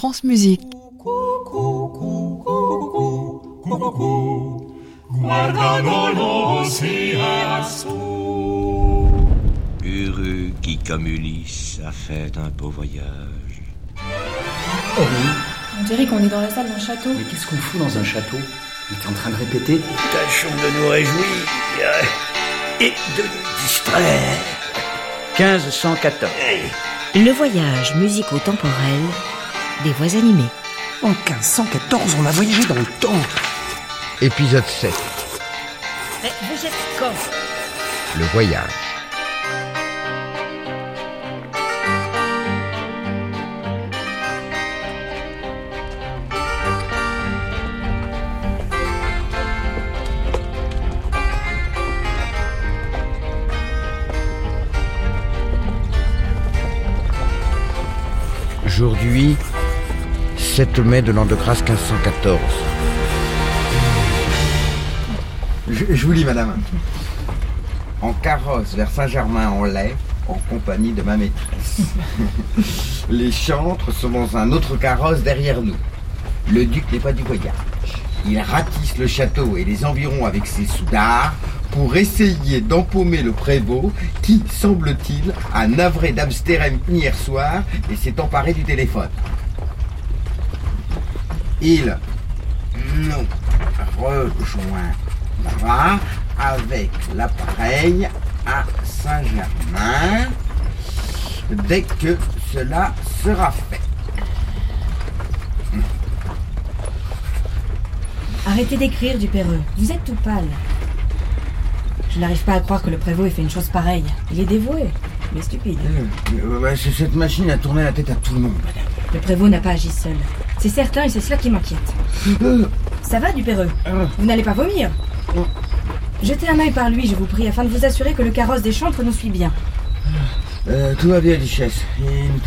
France Musique. Heureux qui, comme Ulysse, a fait un beau voyage. Oh oui, On dirait qu'on est dans la salle d'un château. mais qu'est-ce qu'on fout dans un château? On est en train de répéter Tâchons de nous réjouir et de nous distraire. 1514. Le voyage musico-temporel des voix animées. En 1514, on a voyagé dans le temps. Épisode 7. Mais vous êtes quand? Le voyage. Aujourd'hui, 7 mai de l'an de grâce 1514. Je, je vous lis, madame. En carrosse vers Saint-Germain-en-Laye, en compagnie de ma maîtresse. Les chantres sont dans un autre carrosse derrière nous. Le duc n'est pas du voyage. Il ratisse le château et les environs avec ses soudards pour essayer d'empaumer le prévôt qui, semble-t-il, a navré d'Amsterdam hier soir et s'est emparé du téléphone. Il nous rejoindra avec l'appareil à Saint-Germain dès que cela sera fait. Arrêtez d'écrire, Dupéreux. Vous êtes tout pâle. Je n'arrive pas à croire que le prévôt ait fait une chose pareille. Il est dévoué, mais stupide. Euh, bah, c'est- cette machine a tourné la tête à tout le monde, madame. Le prévôt n'a pas agi seul. C'est certain et c'est cela qui m'inquiète. Ça va, Dupéreux Vous n'allez pas vomir Jetez un œil par lui, je vous prie, afin de vous assurer que le carrosse des chantres nous suit bien. Euh, tout va bien, Duchesse. Et nous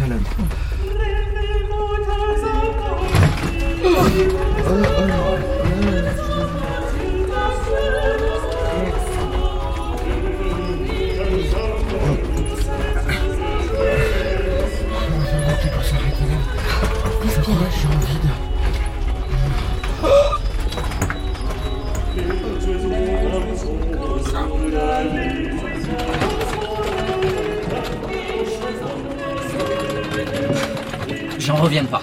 J'en reviens pas.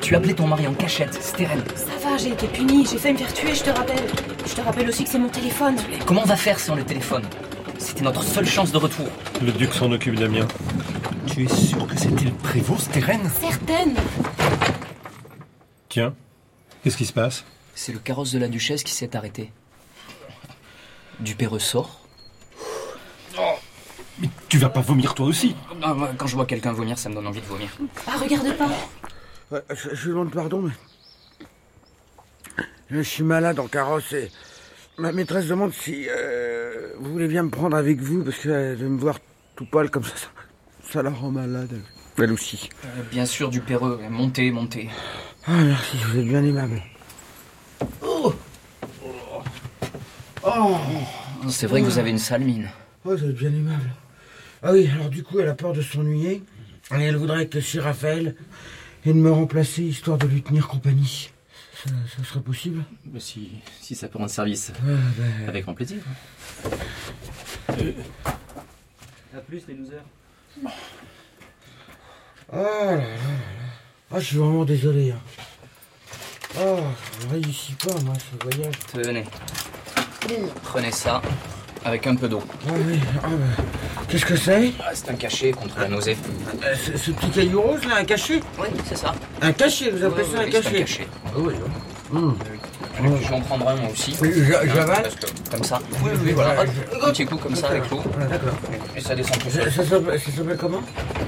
Tu appelais ton mari en cachette, Steren. Ça va, j'ai été punie, j'ai failli me faire tuer, je te rappelle. Je te rappelle aussi que c'est mon téléphone. Comment on va faire si on le téléphone? C'était notre seule chance de retour. Le duc s'en occupe, Damien. Tu es sûr que c'était le prévôt, Steren Certaine Tiens, qu'est-ce qui se passe? C'est le carrosse de la duchesse qui s'est arrêté. Dupéreux sort. Mais tu vas pas vomir toi aussi Ah, Quand je vois quelqu'un vomir, ça me donne envie de vomir. Ah, regarde pas Ouais, je, je demande pardon, mais. Je suis malade en carrosse et. Ma maîtresse demande si euh, vous voulez bien me prendre avec vous parce que euh, de me voir tout pâle comme ça, ça, ça la rend malade. Elle aussi. Euh, bien sûr, Dupéreux. Montez, montez. Ah, merci, vous êtes bien aimable. Oh Oh C'est vrai que vous avez une sale mine. Oh, vous êtes bien aimable. Ah oui, alors du coup, elle a peur de s'ennuyer. Et elle voudrait que si Raphaël et de me remplacer histoire de lui tenir compagnie. Ça, ça serait possible? Si, si ça peut rendre service. Ah, ben, Avec grand plaisir. A plus, les losers. Oh là là là là. Ah, je suis vraiment désolé. hein. Oh, je réussis pas, moi, ce voyage. Tenez. Prenez ça avec un peu d'eau. Ah oui, ah bah, Qu'est-ce que c'est? Ah, c'est un cachet contre la nausée. Euh, ce, ce petit caillou rose, là, un cachet? Oui, c'est ça. Un cachet, vous appelez ça un cachet un cachet. Ah oui, oui. Hum. Je vais en prendre un moi aussi. Hein, j'avale parce que Comme ça. Oui, oui, voilà. Un petit coup comme ça avec l'eau. D'accord. Et ça descend tout Ça, s'appelle comment?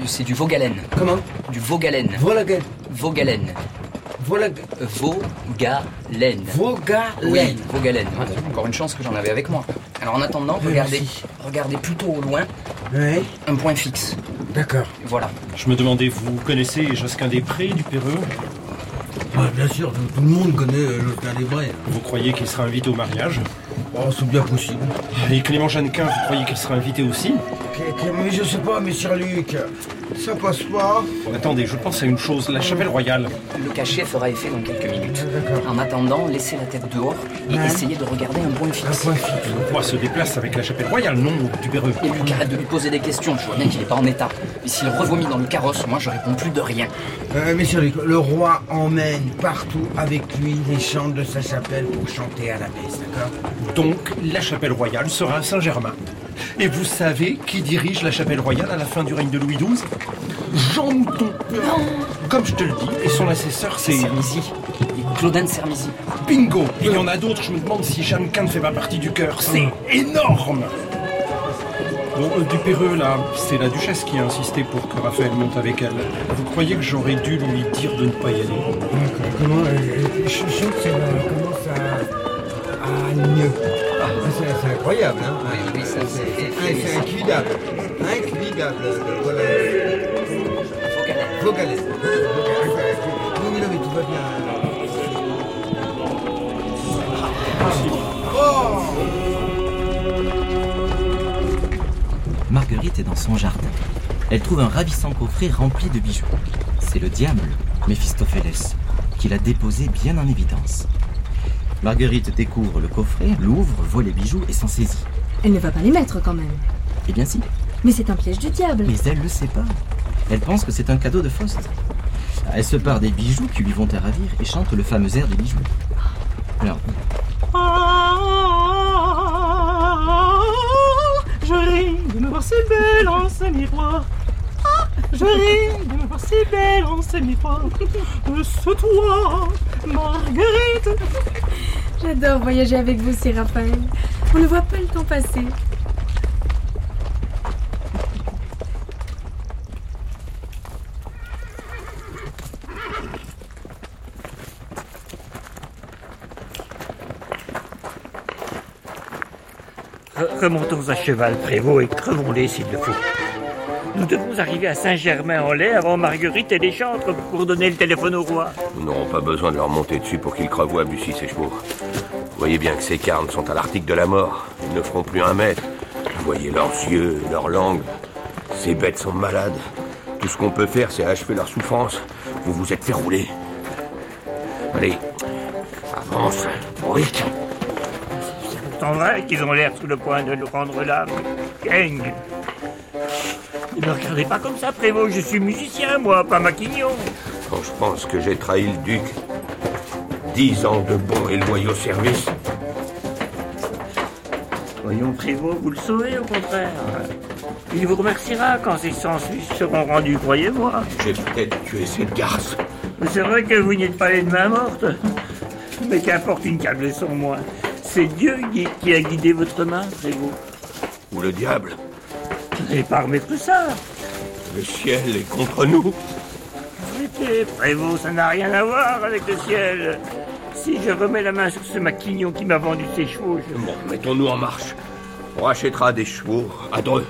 C'est du Vaugalène. Comment? Du Vaugalène. Volagen. Vaugalène. Volagen. Vaugalène. Vaugalène. Oui, Vaugalène. Encore une chance que j'en avais avec moi. Alors en attendant, regardez, regardez plutôt au loin Oui, un point fixe. d'accord. Voilà. Je me demandais, vous connaissez Josquin des Prés, du Péreux? Ouais, bien sûr, tout, tout le monde connaît euh, Josquin des Brais. Vous croyez qu'il sera invité au mariage? Oh, c'est bien possible. Et Clément Jeannequin, vous croyez qu'il sera invité aussi? Mais je sais pas, monsieur Luc. Ça passe pas. Attendez, je pense à une chose. La chapelle royale. Le cachet fera effet dans quelques minutes. En attendant, laissez la tête dehors et essayez de regarder un point fixe. Le roi se déplace avec la chapelle royale, non du Péreux. Et Luc, arrête de lui poser des questions. Je vois bien qu'il n'est pas en état. Et s'il revomit dans le carrosse, moi je réponds plus de rien. Euh, Monsieur Luc, le roi emmène partout avec lui les chants de sa chapelle pour chanter à la messe, d'accord? Donc, la chapelle royale sera à Saint-Germain. Et vous savez qui dirige la chapelle royale à la fin du règne de Louis XII Jean Mouton. Comme je te le dis, et son assesseur, c'est... Sermizy. Claudin Sermizy. Bingo Il y en a d'autres, je me demande si Jeannequin ne fait pas partie du cœur. C'est énorme Bon, euh, du Péreux, là, c'est la duchesse qui a insisté pour que Raphaël monte avec elle. Vous croyez que j'aurais dû lui dire de ne pas y aller? Comment euh, Je sens que c'est, c'est incroyable, hein Oui, oui, ça c'est... Ah, c'est incuidable. Incuidable. Voilà. Qu'elle aille. Oui, oui, non, mais tout va bien. Marguerite est dans son jardin. Elle trouve un ravissant coffret rempli de bijoux. C'est le diable, Méphistophélès, qui l'a déposé bien en évidence. Marguerite découvre le coffret, l'ouvre, voit les bijoux et s'en saisit. Elle ne va pas les mettre quand même. Eh bien si, Mais c'est un piège du diable. mais elle le sait pas. Elle pense que c'est un cadeau de Faust. Elle se part des bijoux qui lui vont à ravir et chante le fameux air des bijoux. Alors, Je ris de me voir si belle en ce miroir. Ah, je ris de me voir si belle en ce miroir. Ce toi, Marguerite. J'adore voyager avec vous, c'est Raphaël. On ne voit pas le temps passer. Re- Remontons à cheval, Prévost, et crevons-les s'il le faut. Nous devons arriver à Saint-Germain-en-Laye avant Marguerite et les chantres pour donner le téléphone au roi. Nous n'aurons pas besoin de leur monter dessus pour qu'ils crevoient à Bussy, ces chevaux. Vous voyez bien que ces carnes sont à l'article de la mort. Ils ne feront plus un mètre. Vous voyez leurs yeux, leurs langues. Ces bêtes sont malades. Tout ce qu'on peut faire, c'est achever leur souffrance. Vous vous êtes fait rouler. Allez, avance, vite. C'est pourtant vrai qu'ils ont l'air sous le point de nous rendre l'âme. Gang Ne me regardez pas comme ça, Prévost, je suis musicien, moi, pas maquignon. Quand je pense que j'ai trahi le duc, dix ans de bons et loyaux services, Voyons, Prévost, vous le sauvez, au contraire. Il vous remerciera quand ses sens lui seront rendus, croyez-moi. j'ai peut-être tué cette garce. C'est vrai que vous n'êtes pas les de main morte. Mais qu'importe une câble sans moi. C'est Dieu qui, a guidé votre main, Prévost. Ou le diable. N'allez pas remettre ça. Le ciel est contre nous. Arrêtez, Prévost, ça n'a rien à voir avec le ciel. Si je remets la main sur ce maquignon qui m'a vendu ses chevaux, je... Bon, mettons-nous en marche. On rachètera des chevaux à Dreux.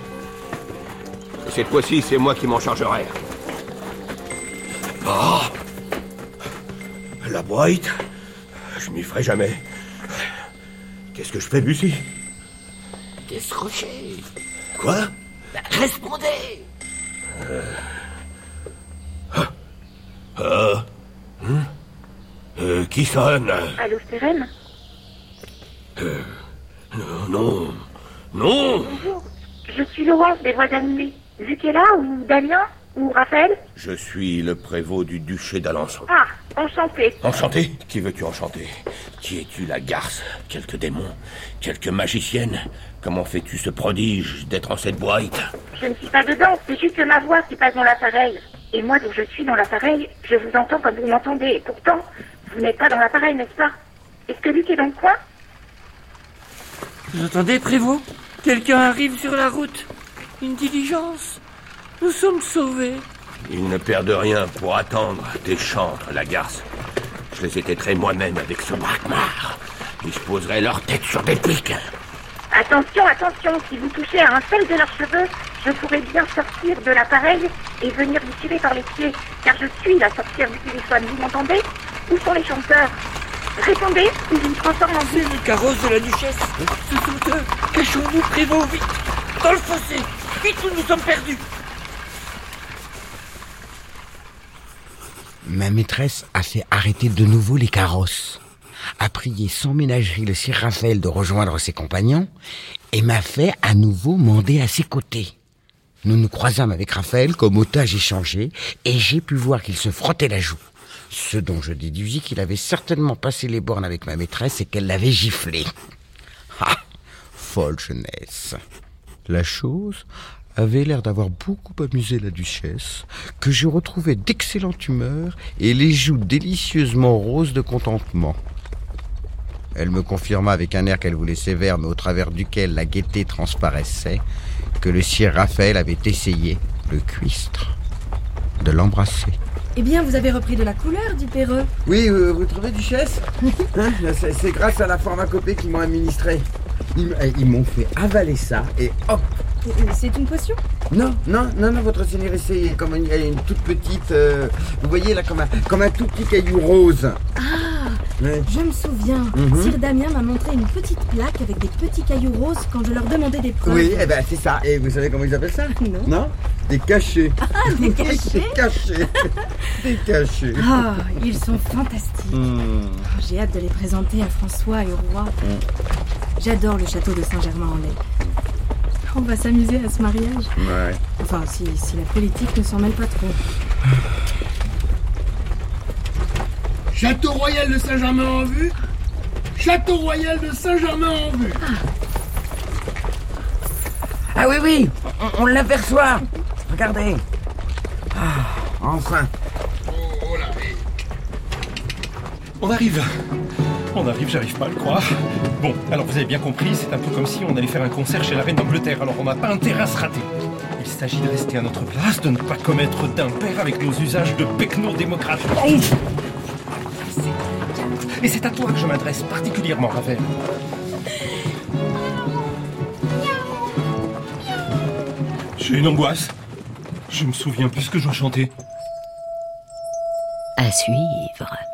Et cette fois-ci, c'est moi qui m'en chargerai. Ah La boîte Je m'y ferai jamais. Qu'est-ce que je fais, Bussy? Décrochez. Quoi? Répondez Euh... hein Euh, qui sonne Allô, Stéphane Euh... Non, non... Non Bonjour. Je suis Laurence des Voix animées. Là, ou Damien, ou Raphaël Je suis le prévôt du duché d'Alençon. Ah, enchanté. Enchanté Qui veux-tu enchanter Qui es-tu, la garce Quelques démons Quelques magiciennes Comment fais-tu ce prodige d'être en cette boîte Je ne suis pas dedans, c'est juste ma voix qui passe dans l'appareil. Et moi, dont je suis dans l'appareil, je vous entends comme vous m'entendez. Et pourtant, vous n'êtes pas dans l'appareil, n'est-ce pas? Est-ce que Luc est dans le coin? Vous entendez, Prévost? Quelqu'un arrive sur la route. Une diligence. Nous sommes sauvés. Ils ne perdent rien pour attendre des chantres, la garce. Je les ai tétrés moi-même avec ce braquemar. Je poserai leur tête sur des pics. Attention, attention, si vous touchez à un seul de leurs cheveux, je pourrais bien sortir de l'appareil et venir vous tirer par les pieds, car je suis la sorcière du téléphone, vous m'entendez? Où sont les chanteurs Répondez, ou je me transforme en C'est le carrosse de la duchesse. Ce sont eux. Cachons-nous, Prévost, vite. Dans le fossé. Vite, ou nous sommes perdus. Ma maîtresse a fait arrêter de nouveau les carrosses, a prié sans ménagerie le sire Raphaël de rejoindre ses compagnons et m'a fait à nouveau mander à ses côtés. Nous nous croisâmes avec Raphaël comme otage échangé et j'ai pu voir qu'il se frottait la joue. Ce dont je déduisis qu'il avait certainement passé les bornes avec ma maîtresse et qu'elle l'avait giflé. Ah Folle jeunesse. La chose avait l'air d'avoir beaucoup amusé la duchesse, que je retrouvais d'excellente humeur et les joues délicieusement roses de contentement. Elle me confirma avec un air qu'elle voulait sévère, mais au travers duquel la gaieté transparaissait, que le sire Raphaël avait essayé, le cuistre, de l'embrasser. Eh bien, vous avez repris de la couleur, dit Perreux. Oui, euh, vous trouvez, duchesse Hein, c'est- grâce à la pharmacopée qu'ils m'ont administré. Ils, m- ils m'ont fait avaler ça et hop C'est une potion Non, non, non, non, votre seigneur, c'est comme une, une toute petite... euh, vous voyez là, comme un, comme un tout petit caillou rose. Ah. Je me souviens. Mhm. Sire Damien m'a montré une petite plaque avec des petits cailloux roses quand je leur demandais des preuves. Oui, eh ben c'est ça. Et vous savez comment ils appellent ça? Non? Des cachets. Ah, des cachets Des cachets. Des cachets. Ah, ils sont fantastiques. Hmm. Oh, J'ai hâte de les présenter à François et au roi. J'adore le château de Saint-Germain-en-Laye. On va s'amuser à ce mariage. Ouais. Enfin, si, si la politique ne s'en mêle pas trop. Château royal de Saint-Germain en vue Château royal de Saint-Germain en vue Ah oui, oui, on, on l'aperçoit. Regardez. Ah, enfin. On arrive. On arrive, j'arrive pas à le croire. Bon, alors vous avez bien compris, c'est un peu comme si on allait faire un concert chez la reine d'Angleterre, alors on n'a pas intérêt à se rater. Il s'agit de rester à notre place, de ne pas commettre d'impair avec nos usages de pecno-démocrates. Et c'est à toi que je m'adresse particulièrement, Ravel. J'ai une angoisse. Je me souviens plus ce que je dois. À suivre.